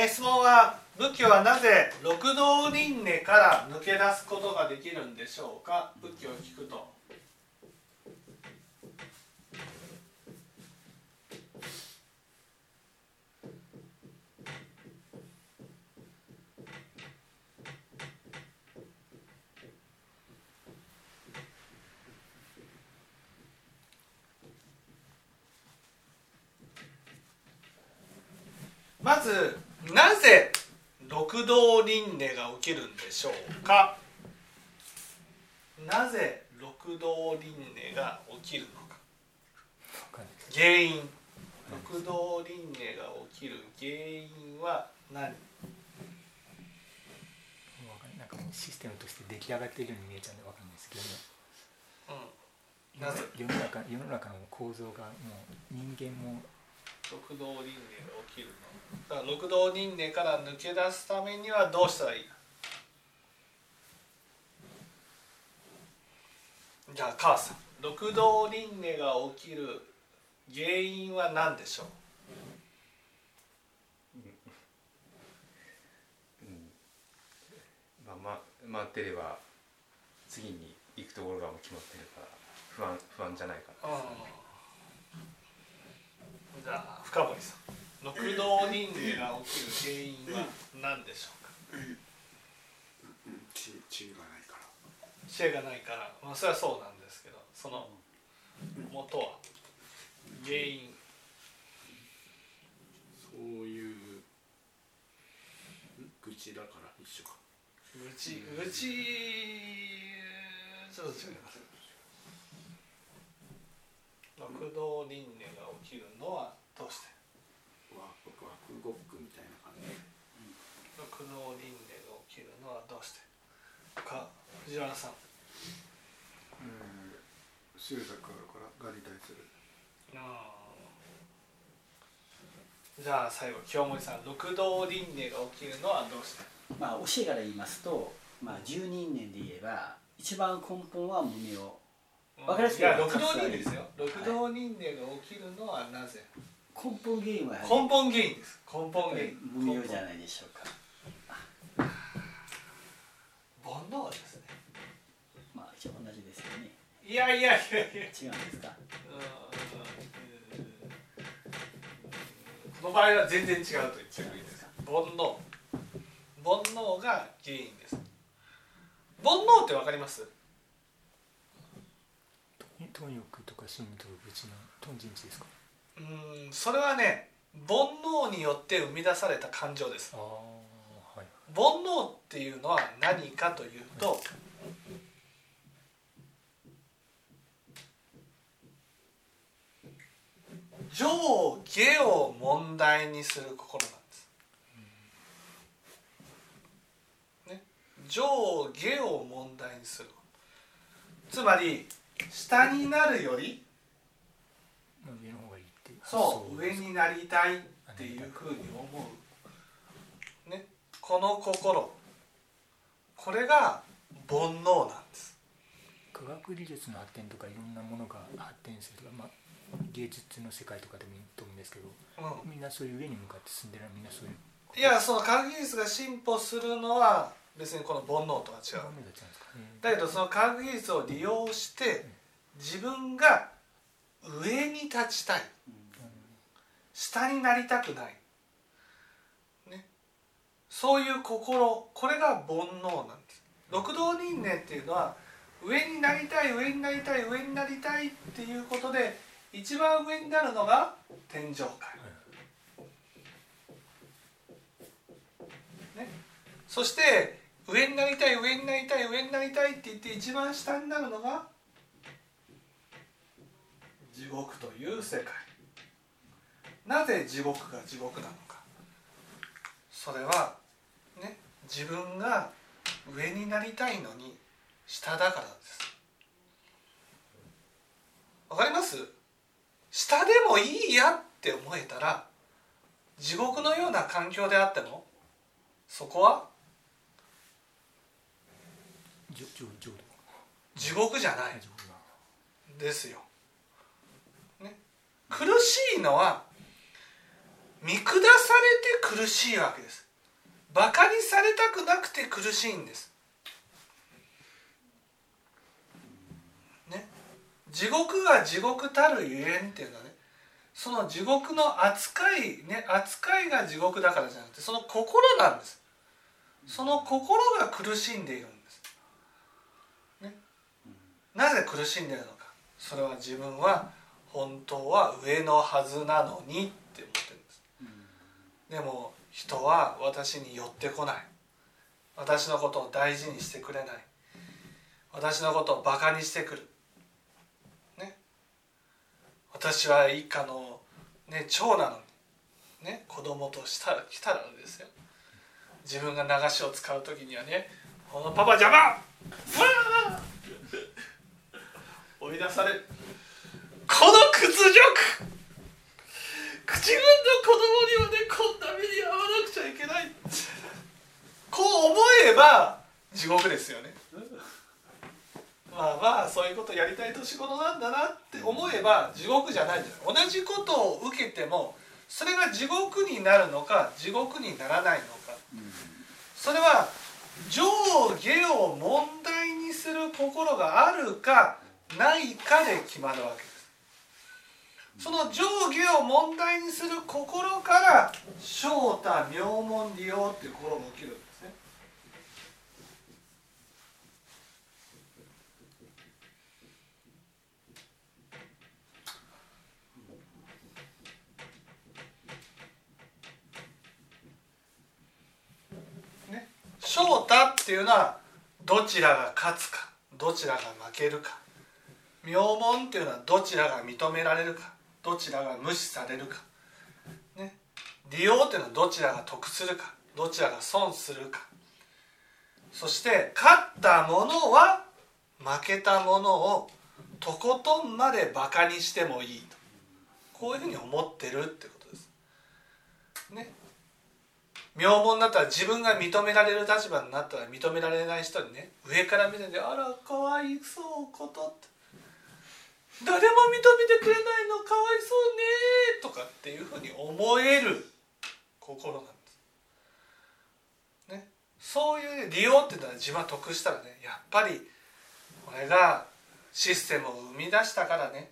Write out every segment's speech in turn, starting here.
えー質問は仏教はなぜ六道輪廻から抜け出すことができるんでしょうか？仏教を聞くと。まずなぜ六道輪廻が起きるんでしょうか？なぜ六道輪廻が起きるのか？原因。六道輪廻が起きる原因は何？なんかもうシステムとして出来上がっているように見えちゃうんでわかんないです。けどねうん。なぜ？世の中世の中の構造がもう人間も六道輪廻が起きるの。だから六道輪廻から抜け出すためにはどうしたらいいじゃあ母さん六道輪廻が起きる原因は何でしょう？まあ、ま待ってれば次に行くところがもう決まってるから不安不安じゃないかな、じゃあ深堀さん。六道輪廻が起きる原因は何でしょうか？うん知知恵がないから。知恵がないから。まあそれはそうなんですけどその元は原因。そういう愚痴だから一緒か。うちうちちょっと違います六道輪廻が起きるのはどうして？ワクワクごっくみたいな感じ。六道輪廻が起きるのはどうして？か藤原さん。うん。執着あるからする。あー。じゃあ最後清盛さん六道輪廻が起きるのはどうして？まあ教えから言いますと、まあ、十人年で言えば一番根本は胸をわかりやすくいや六道輪廻ですよ。六道輪廻が起きるのはなぜ？根本原因は根本原因です。根本原因。無明じゃないでしょうか。煩悩ですね。まあ一応同じですよね。いやいやいやいや。違うんですか？この場合は全然違うと言ってもいいです。煩悩。煩悩が原因です。煩悩ってわかります？貪欲とか心と別の貪人知ですか？うーんそれはね煩悩によって生み出された感情です。はい煩悩っていうのは何かというと上下を問題にする心なんです。ね、上下を問題にする。つまり下になるよりまあ上の方がいいってそう上になりたいっていうふうに思う、ね、この心。これが煩悩なんです。科学技術の発展とかいろんなものが発展するとか、まあ、芸術の世界とかでもいいと思うんですけどうみんなそういう上に向かって進んでるみんなそういうん、いやその科学技術が進歩するのは別にこの煩悩とは違う。だけどその科学技術を利用して自分が上に立ちたい。下になりたくない、ね、そういう心これが煩悩なんです。六道輪廻っていうのは上になりたい上になりたい上になりたいっていうことで一番上になるのが天上界、ね、そして上になりたい上になりたい上になりたいって言って一番下になるのが地獄という世界。なぜ地獄が地獄なのか。それはね自分が上になりたいのに下だからです。わかります？下でもいいやって思えたら地獄のような環境であってもそこは地獄じゃない。ですよ、ね、苦しいのは見下されて苦しいわけです。バカにされたくなくて苦しいんです。ね。地獄が地獄たるゆえんっていうのはねその地獄の扱いね扱いが地獄だからじゃなくてその心なんです。その心が苦しんでいるんです、ね、なぜ苦しんでいるのか。それは自分は本当は上のはずなのにって思ってるんです。でも人は私に寄ってこない。私のことを大事にしてくれない。私のことをバカにしてくる。ね。私は一家の、ね、長なのに。ね。子供としたら来たらですよ。自分が流しを使う時にはね「このパパ邪魔!」追い出されるこの屈辱。口分の子供にはねこんな目に遭わなくちゃいけない。こう思えば地獄ですよね。まあまあそういうことやりたい年頃なんだなって思えば地獄じゃないじゃない。同じことを受けてもそれが地獄になるのか地獄にならないのか。それは上下を問題にする心があるかないかで決まるわけです。その上下を問題にする心から正太妙門利用っていう心が起きるんですね。ね。正太っていうのはどちらが勝つかどちらが負けるか。名門っていうのはどちらが認められるかどちらが無視されるか、ね、利用っていうのはどちらが得するかどちらが損するか。そして勝った者は負けた者をとことんまでバカにしてもいいと。こういうふうに思ってるってことです。ね。名門だったら自分が認められる立場になったら認められない人にね上から見てて「あらかわいそうこと」って「誰も認めてくれないのかわいそうね」とかっていうふうに思える心なんです。ね、そういう利用っていうのは自分は得したらねやっぱり俺がシステムを生み出したからね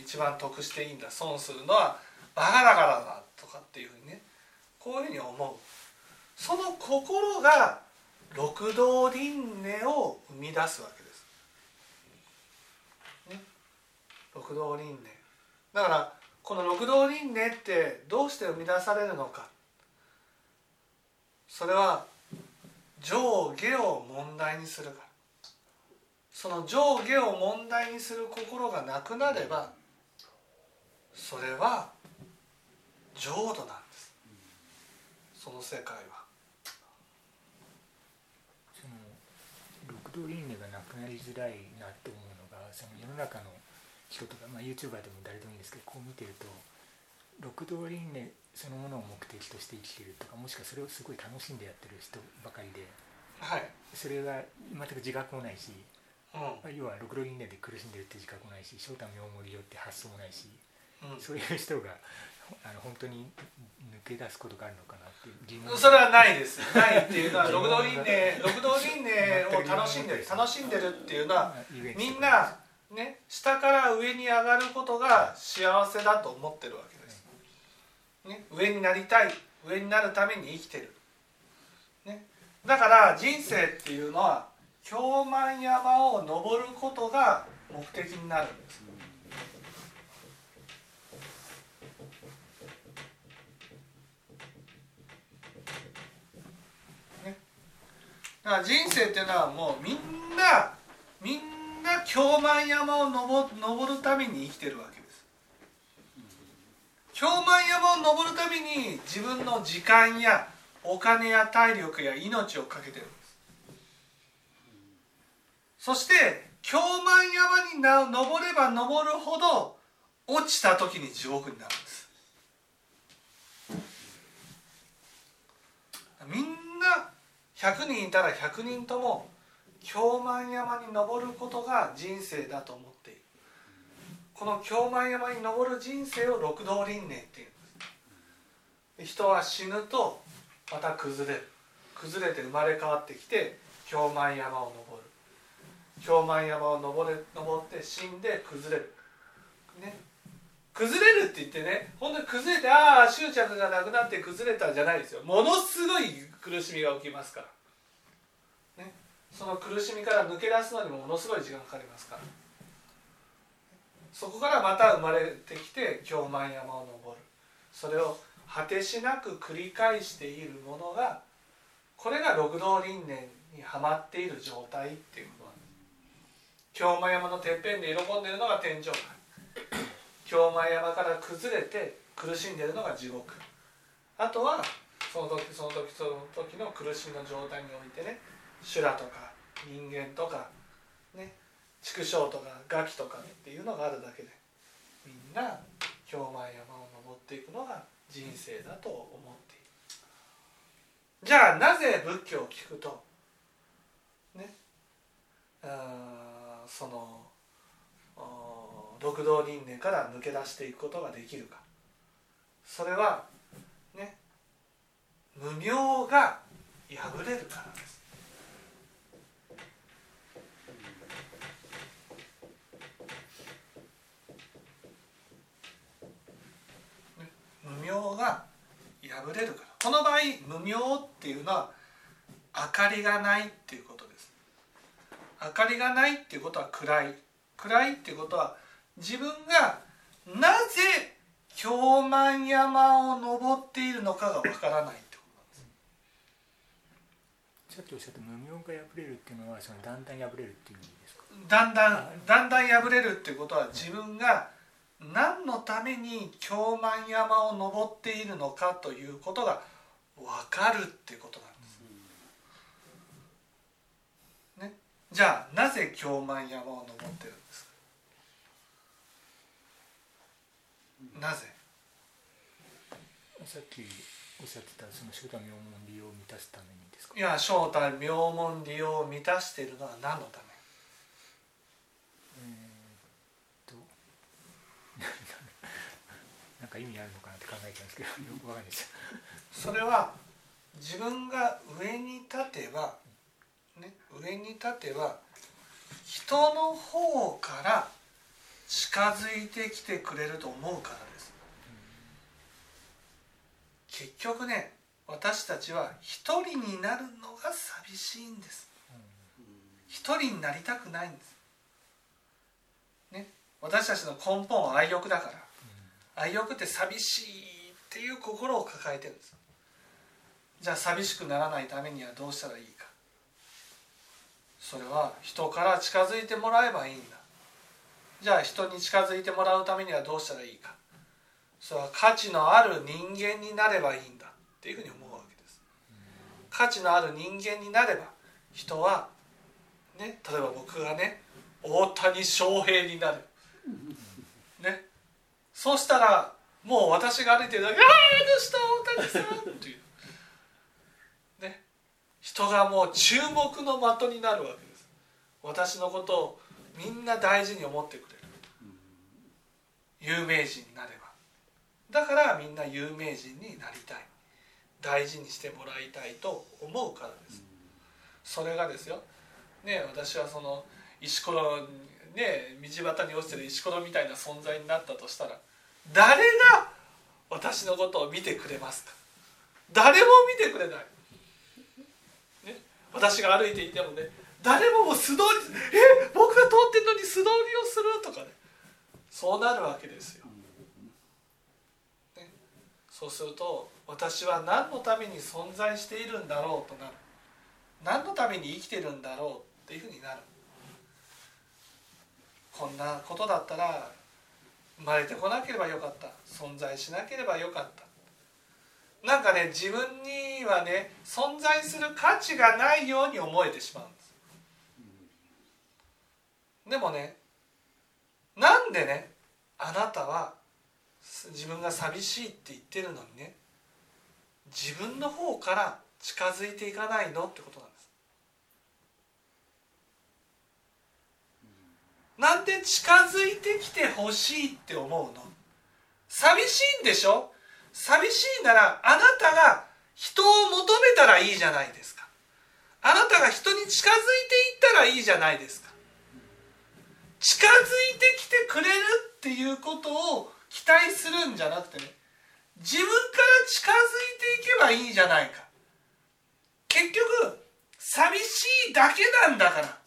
一番得していいんだ損するのはバカだからだとかっていうふうにねこういうふうに思うその心が六道輪廻を生み出すわけです。ね、六道輪廻。だからこの六道輪廻ってどうして生み出されるのか。それは上下を問題にするから。その上下を問題にする心がなくなればそれは浄土なんです。その世界は。その六道輪廻がなくなりづらいなって思うのがその世の中の人とか、まあ、YouTuber でも誰でもいいんですけどこう見てると六道輪廻そのものを目的として生きてるとかもしくはそれをすごい楽しんでやってる人ばかりではい、それが全く自覚もないし、うん。まあ要は六道輪廻で苦しんでるって自覚もないし正太妙盛りよって発想もないしうん。そういう人があの本当に抜け出すことがあるのかなっていう疑問。それはないです。ないっていうのは六道輪廻六道輪廻を楽しんでる楽しんでるっていうのはみんなね下から上に上がることが幸せだと思ってるわけです、ね、上になりたい上になるために生きてる、ね、だから人生っていうのは京満山を登ることが目的になるんです。だから人生っていうのはもうみんなみんなが京満山を登登るために生きてるわけです。京満山を登るために自分の時間やお金や体力や命をかけてるんです。そして京満山に登れば登るほど落ちた時に地獄になるんです。みんな100人いたら100人とも京満山に登ることが人生だと思っている。この京満山に登る人生を六道輪廻っていうんです。人は死ぬとまた崩れる。崩れて生まれ変わってきて京満山を登る。京満山を登れ登って死んで崩れる。ね。崩れるって言ってね本当に崩れてああ執着がなくなって崩れたじゃないですよ。ものすごい苦しみが起きますから、その苦しみから抜け出すのにもものすごい時間かかりますから。そこからまた生まれてきて京満山を登る。それを果てしなく繰り返しているものがこれが六道輪廻にはまっている状態っていうことなんです。京満山のてっぺんで喜んでるのが天上界京満山から崩れて苦しんでるのが地獄。あとはその時その時その時の苦しみの状態においてね修羅とか人間とかね畜生とかガキとかっていうのがあるだけでみんな京満山を登っていくのが人生だと思っている。じゃあなぜ仏教を聞くとねあそのあー六道輪廻から抜け出していくことができるか。それはね無明が破れるからですね無明が破れるからこの場合無明っていうのは明かりがないっていうことです。明かりがないっていうことは暗い。暗いっていうことは自分がなぜ京満山を登っているのかがわからないってことなんです。さっきおっしゃった無明が破れるっていうのはそのだんだん破れるっていう意味ですか？だんだんだんだん破れるっていうことは自分が何のために京満山を登っているのかということが分かるっていうことなんです。ね、じゃあなぜ京満山を登ってるんですか？なぜ？さっきおっしゃってたその正太妙門利用を満たすためにですか？いや正体名門利用を満たしているのは何のためえーっとなんか意味あるのかなって考えたんですけど よくわかんないです。それは自分が上に立てば、ね、上に立てば人の方から近づいてきてくれると思うからです。結局ね私たちは一人になるのが寂しいんです。一人になりたくないんです。ね私たちの根本は愛欲だから愛欲って寂しいっていう心を抱えてるんです。じゃあ寂しくならないためにはどうしたらいいか。それは人から近づいてもらえばいいんだ。じゃあ人に近づいてもらうためにはどうしたらいいか。それは価値のある人間になればいいんだ。っていうふうに思うわけです。価値のある人間になれば人はね例えば僕がね大谷翔平になる。そうしたらもう私が歩いてるだけ「あああの人大谷さん」っていう。ね。人がもう注目の的になるわけです。私のことをみんな大事に思ってくれる。有名人になれば。だからみんな有名人になりたい。大事にしてもらいたいと思うからです。それがですよ。ね私はその石ころね道端に落ちてる石ころみたいな存在になったとしたら誰が私のことを見てくれますか？誰も見てくれない、ね、私が歩いていてもね誰もも素通りえ僕が通ってるのに素通りをする？とかねそうなるわけですよ、ね、そうすると私は何のために存在しているんだろうとなる。何のために生きてるんだろうっていうふうになる。こんなことだったら生まれてこなければよかった。存在しなければよかった。なんかね自分にはね存在する価値がないように思えてしまうんです。でもねなんでねあなたは自分が寂しいって言ってるのにね自分の方から近づいていかないのってことなんですなんで近づいてきてほしいって思うの。寂しいんでしょ？寂しいならあなたが人を求めたらいいじゃないですか。あなたが人に近づいていったらいいじゃないですか。近づいてきてくれるっていうことを期待するんじゃなくてね自分から近づいていけばいいじゃないか。結局寂しいだけなんだから。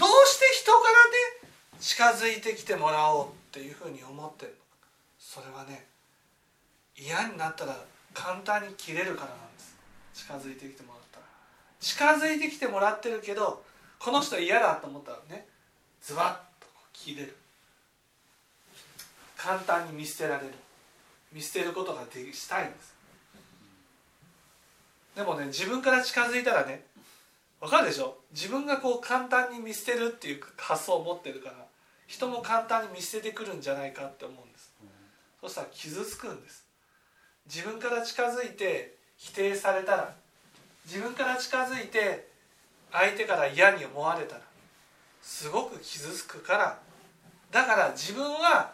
どうして人からね近づいてきてもらおうっていうふうに思ってるの？かそれはね嫌になったら簡単に切れるからなんです。近づいてきてもらったら。近づいてきてもらってるけどこの人嫌だと思ったらねズバッと切れる。簡単に見捨てられる。見捨てることができしたいんです。でもね自分から近づいたらねわかるでしょ？自分がこう簡単に見捨てるっていう発想を持ってるから人も簡単に見捨ててくるんじゃないかって思うんです。そしたら傷つくんです。自分から近づいて否定されたら自分から近づいて相手から嫌に思われたらすごく傷つくからだから自分は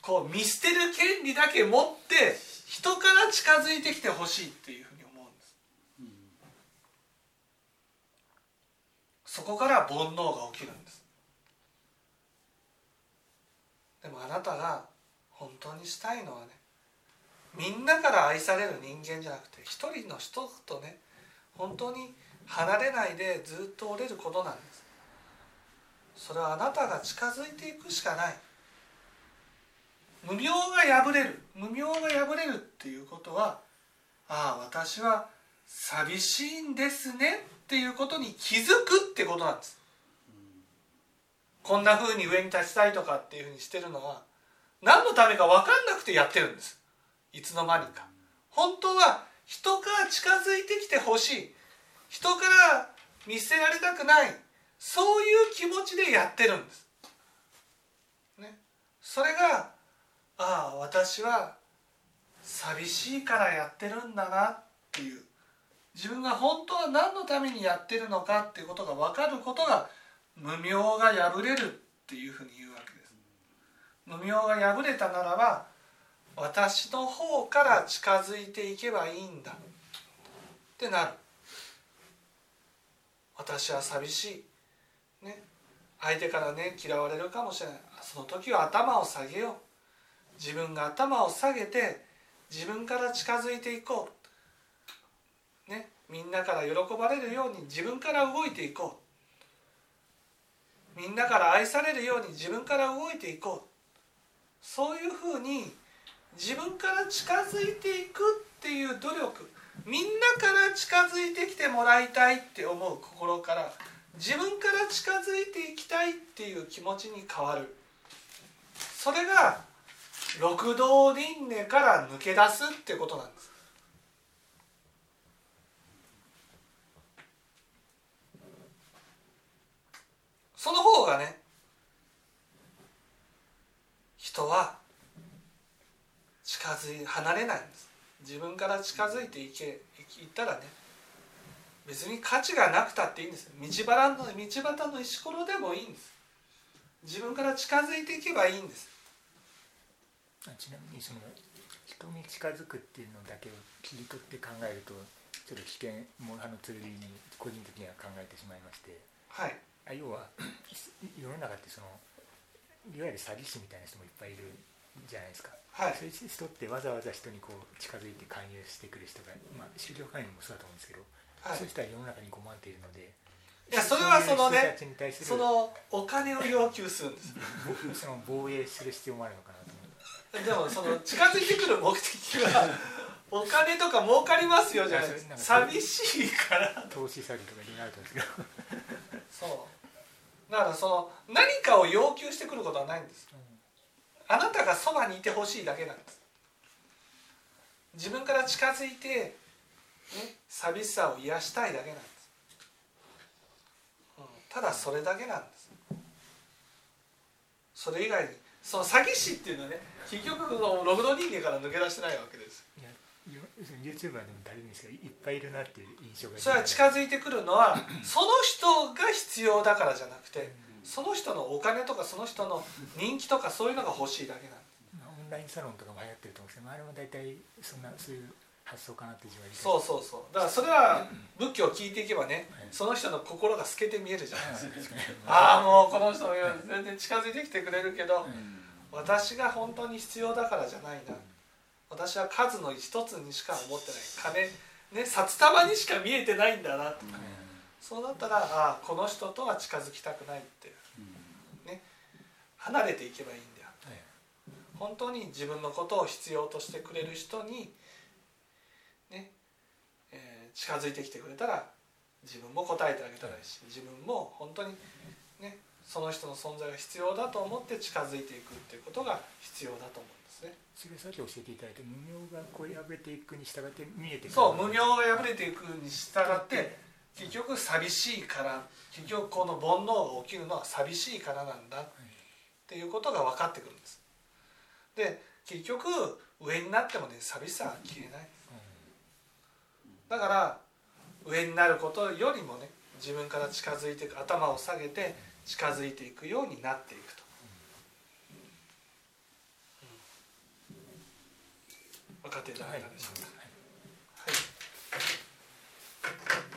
こう見捨てる権利だけ持って人から近づいてきてほしいっていうに思うんですそこから煩悩が起きるんです。でもあなたが本当にしたいのはねみんなから愛される人間じゃなくて一人の人とね本当に離れないでずっと折れることなんです。それはあなたが近づいていくしかない。無明が破れる無明が破れるっていうことはああ私は寂しいんですねっていうことに気づくってことなんです。こんな風に上に立ちたいとかっていうふうにしてるのは何のためか分かんなくてやってるんです。いつの間にか。本当は人から近づいてきてほしい。人から見捨てられたくない。そういう気持ちでやってるんです、ね、それがああ私は寂しいからやってるんだなっていう。自分が本当は何のためにやってるのかっていうことが分かることが無明が破れるっていうふうに言うわけです。無明が破れたならば私の方から近づいていけばいいんだ。ってなる。私は寂しい。ね。相手からね嫌われるかもしれない。その時は頭を下げよう。自分が頭を下げて自分から近づいていこう。みんなから喜ばれるように自分から動いていこう。みんなから愛されるように自分から動いていこう。そういうふうに自分から近づいていくっていう努力。みんなから近づいてきてもらいたいって思う心から自分から近づいていきたいっていう気持ちに変わる。それが六道輪廻から抜け出すってことなんです。その方がね人は近づい離れないんです。自分から近づいていけいったらね別に価値がなくたっていいんです。道端の道端の石ころでもいいんです。自分から近づいていけばいいんです。ちなみにその人に近づくっていうのだけを切り取って考えるとちょっと危険もあのツールに個人的には考えてしまいまして。はい。あ要は 世の中ってそのいわゆる詐欺師みたいな人もいっぱいいるじゃないですか、はい。そういう人ってわざわざ人にこう近づいて勧誘してくる人が、まあ、宗教勧誘もそうだと思うんですけど、はい。そういう人は世の中に5万っているのでいやそれはそのねそのお金を要求するんです。その防衛する必要もあるのかなと思ってでもその近づいてくる目的はお金とか儲かりますよじゃないですいやそ寂しいから。投資詐欺とかいろいろあると思うんですけど。そうだからその何かを要求してくることはないんです。あなたがそばにいてほしいだけなんです。自分から近づいて、ね、寂しさを癒したいだけなんです、うん、ただそれだけなんです。それ以外にその詐欺師っていうのはね結局そのログド人間から抜け出してないわけです。いや YouTuber でも誰でもいいっぱいいるなっていう印象が。それは近づいてくるのはその人が必要だからじゃなくてその人のお金とかその人の人気とかそういうのが欲しいだけなんですンラインサロンとかも流行ってると思うんですけどあれも大体そんなそういう発想かなって自分はそうそうそう。だからそれは仏教を聞いていけばねはいその人の心が透けて見えるじゃないですか。ああもうこの人全然近づいてきてくれるけどうん。私が本当に必要だからじゃないな私は数の一つにしか思ってない。金ね札束にしか見えてないんだなとそうだったらああこの人とは近づきたくないって離れていけばいいんだよ。はい。本当に自分のことを必要としてくれる人にね、えー近づいてきてくれたら自分も答えてあげたらいいし自分も本当にねその人の存在が必要だと思って近づいていくっていうことが必要だと思う。んですね。それさっき教えていただいた無明がこう破れていくに従って見えてくる。そう無明が破れていくに従って結局寂しいから結局この煩悩が起きるのは寂しいからなんだっていうことが分かってくるんです。で結局上になってもね寂しさは消えない。だから上になることよりもね自分から近づいていく頭を下げて近づいていくようになっていく分かただたでしょうか。はい、はい